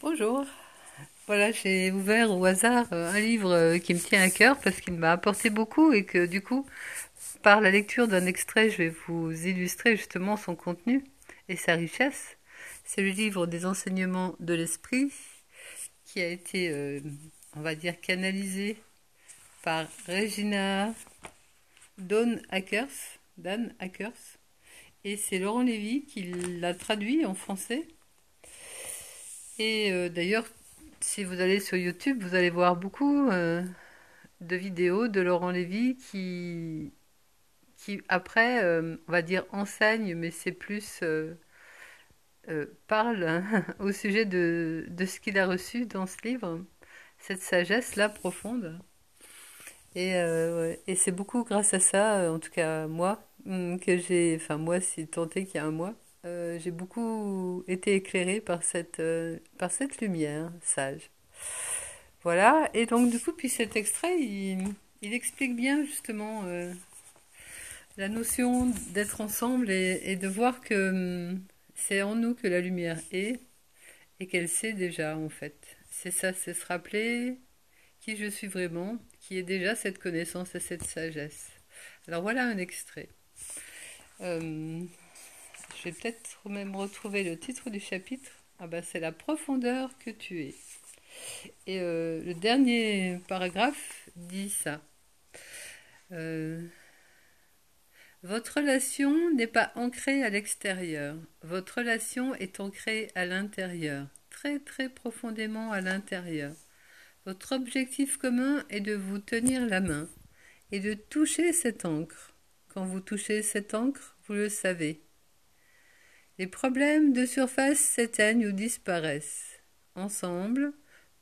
Bonjour. Voilà, j'ai ouvert au hasard euh, un livre euh, qui me tient à cœur parce qu'il m'a apporté beaucoup et que du coup, par la lecture d'un extrait, je vais vous illustrer justement son contenu et sa richesse. C'est le livre des enseignements de l'esprit qui a été, euh, on va dire, canalisé par Regina Dawn Hackers, Dan Hackers. Et c'est Laurent Lévy qui l'a traduit en français. Et euh, d'ailleurs, si vous allez sur YouTube, vous allez voir beaucoup euh, de vidéos de Laurent Lévy qui, qui après, euh, on va dire, enseigne, mais c'est plus parle hein, au sujet de, de ce qu'il a reçu dans ce livre, cette sagesse-là profonde. Et, et c'est beaucoup grâce à ça, en tout cas moi, hum, que j'ai, enfin moi, si tenté qu'il y a un mois, j'ai beaucoup été éclairée par cette, euh, par cette lumière sage. Voilà, et donc du coup, puis cet extrait, il, il explique bien justement euh, la notion d'être ensemble et, de voir que hum, c'est en nous que la lumière est et qu'elle sait déjà en fait. C'est ça, c'est se rappeler qui je suis vraiment, qui est déjà cette connaissance et cette sagesse. Alors voilà un extrait. Euh, je vais peut-être même retrouver le titre du chapitre. Ah ben, c'est la profondeur que tu es. Et euh, le dernier paragraphe dit ça. Euh, votre relation n'est pas ancrée à l'extérieur. Votre relation est ancrée à l'intérieur, très très profondément à l'intérieur. Votre objectif commun est de vous tenir la main et de toucher cette encre. Quand vous touchez cette encre, vous le savez. Les problèmes de surface s'éteignent ou disparaissent. Ensemble,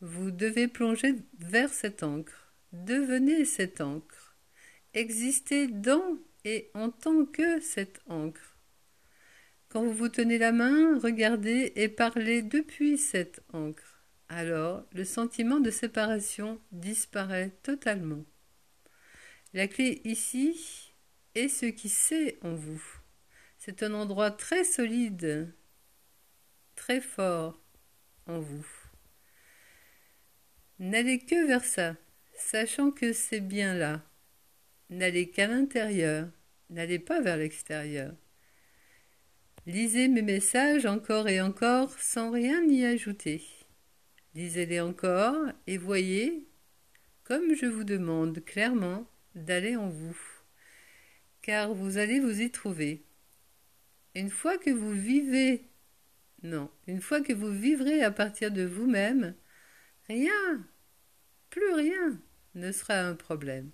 vous devez plonger vers cette encre. Devenez cette encre. Existez dans et en tant que cette encre. Quand vous vous tenez la main, regardez et parlez depuis cette encre. Alors, le sentiment de séparation disparaît totalement. La clé ici est ce qui sait en vous. C'est un endroit très solide, très fort en vous. N'allez que vers ça, sachant que c'est bien là. N'allez qu'à l'intérieur, n'allez pas vers l'extérieur. Lisez mes messages encore et encore sans rien y ajouter. Lisez-les encore et voyez, comme je vous demande clairement, d'aller en vous, car vous allez vous y trouver. Une fois que vous vivez, non, une fois que vous vivrez à partir de vous-même, rien, plus rien ne sera un problème.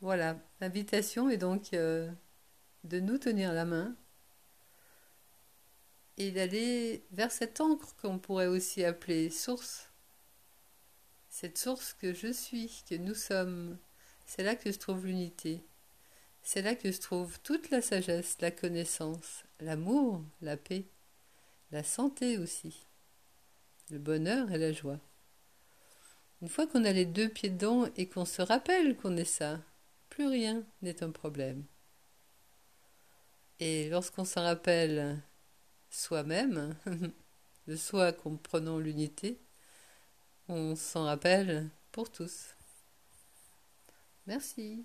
Voilà, l'invitation est donc euh, de nous tenir la main et d'aller vers cette encre qu'on pourrait aussi appeler source cette source que je suis, que nous sommes, c'est là que se trouve l'unité. C'est là que se trouve toute la sagesse, la connaissance, l'amour, la paix, la santé aussi, le bonheur et la joie. Une fois qu'on a les deux pieds dedans et qu'on se rappelle qu'on est ça, plus rien n'est un problème. Et lorsqu'on s'en rappelle soi-même, de soi comprenant l'unité, on s'en rappelle pour tous. Merci.